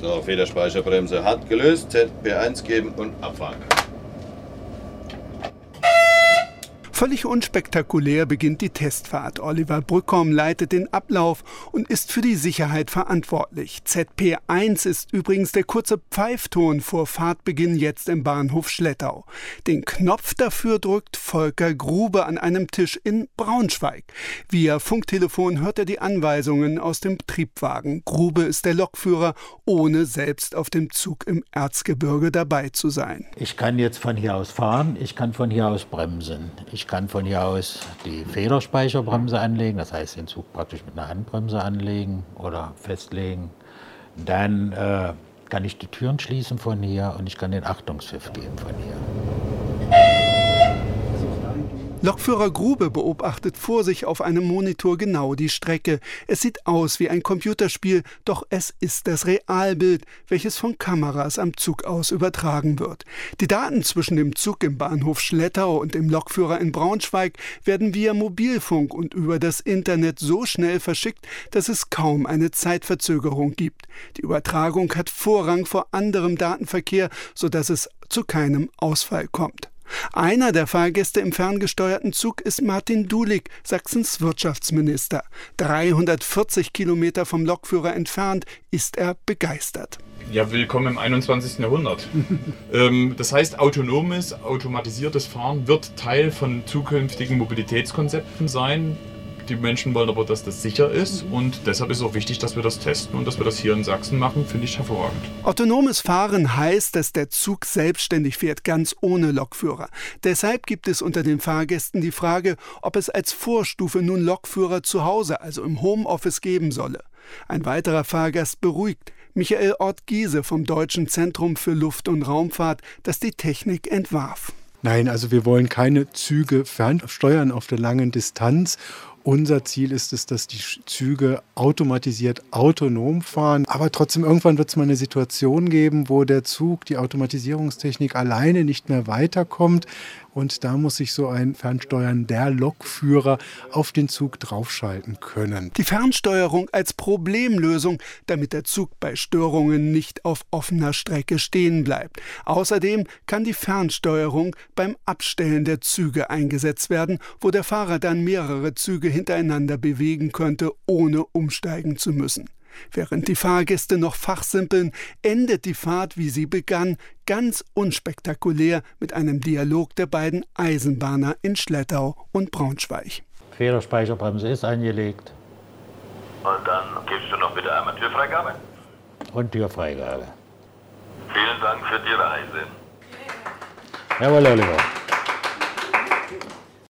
So, Federspeicherbremse hat gelöst. ZP1 geben und abfahren. Völlig unspektakulär beginnt die Testfahrt. Oliver Brückholm leitet den Ablauf und ist für die Sicherheit verantwortlich. ZP1 ist übrigens der kurze Pfeifton vor Fahrtbeginn jetzt im Bahnhof Schlettau. Den Knopf dafür drückt Volker Grube an einem Tisch in Braunschweig. Via Funktelefon hört er die Anweisungen aus dem Triebwagen. Grube ist der Lokführer, ohne selbst auf dem Zug im Erzgebirge dabei zu sein. Ich kann jetzt von hier aus fahren, ich kann von hier aus bremsen. Ich kann von hier aus die Federspeicherbremse anlegen, das heißt den Zug praktisch mit einer Handbremse anlegen oder festlegen. Dann äh, kann ich die Türen schließen von hier und ich kann den Achtungspfiff geben von hier. Lokführer Grube beobachtet vor sich auf einem Monitor genau die Strecke. Es sieht aus wie ein Computerspiel, doch es ist das Realbild, welches von Kameras am Zug aus übertragen wird. Die Daten zwischen dem Zug im Bahnhof Schlettau und dem Lokführer in Braunschweig werden via Mobilfunk und über das Internet so schnell verschickt, dass es kaum eine Zeitverzögerung gibt. Die Übertragung hat Vorrang vor anderem Datenverkehr, sodass es zu keinem Ausfall kommt. Einer der Fahrgäste im ferngesteuerten Zug ist Martin Dulig, Sachsens Wirtschaftsminister. 340 Kilometer vom Lokführer entfernt ist er begeistert. Ja, willkommen im 21. Jahrhundert. ähm, das heißt, autonomes, automatisiertes Fahren wird Teil von zukünftigen Mobilitätskonzepten sein, die Menschen wollen aber, dass das sicher ist und deshalb ist es auch wichtig, dass wir das testen und dass wir das hier in Sachsen machen, finde ich hervorragend. Autonomes Fahren heißt, dass der Zug selbstständig fährt, ganz ohne Lokführer. Deshalb gibt es unter den Fahrgästen die Frage, ob es als Vorstufe nun Lokführer zu Hause, also im Homeoffice geben solle. Ein weiterer Fahrgast beruhigt. Michael Ort-Giese vom Deutschen Zentrum für Luft- und Raumfahrt, das die Technik entwarf. Nein, also wir wollen keine Züge fernsteuern auf der langen Distanz unser Ziel ist es, dass die Züge automatisiert autonom fahren. Aber trotzdem, irgendwann wird es mal eine Situation geben, wo der Zug, die Automatisierungstechnik alleine nicht mehr weiterkommt. Und da muss sich so ein Fernsteuern der Lokführer auf den Zug draufschalten können. Die Fernsteuerung als Problemlösung, damit der Zug bei Störungen nicht auf offener Strecke stehen bleibt. Außerdem kann die Fernsteuerung beim Abstellen der Züge eingesetzt werden, wo der Fahrer dann mehrere Züge hintereinander bewegen könnte, ohne umsteigen zu müssen. Während die Fahrgäste noch fachsimpeln, endet die Fahrt, wie sie begann, ganz unspektakulär mit einem Dialog der beiden Eisenbahner in Schlettau und Braunschweig. Federspeicherbremse ist angelegt. Und dann gibst du noch bitte einmal Türfreigabe? Und Türfreigabe. Vielen Dank für die Reise. Jawohl, Oliver.